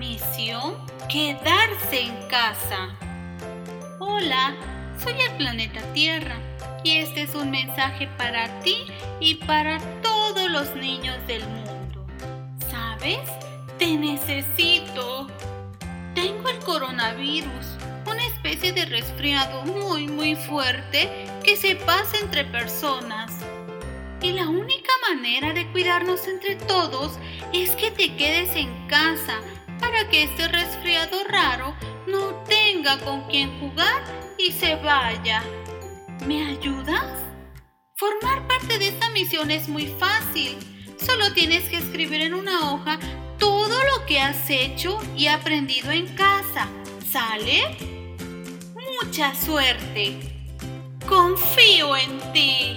Misión Quedarse en casa. Hola, soy el planeta Tierra y este es un mensaje para ti y para todos los niños del mundo. ¿Sabes? Te necesito. Tengo el coronavirus, una especie de resfriado muy muy fuerte que se pasa entre personas. Y la única manera de cuidarnos entre todos es que te quedes en casa para que este resfriado raro no tenga con quien jugar y se vaya. ¿Me ayudas? Formar parte de esta misión es muy fácil. Solo tienes que escribir en una hoja todo lo que has hecho y aprendido en casa. ¿Sale? Mucha suerte. Confío en ti.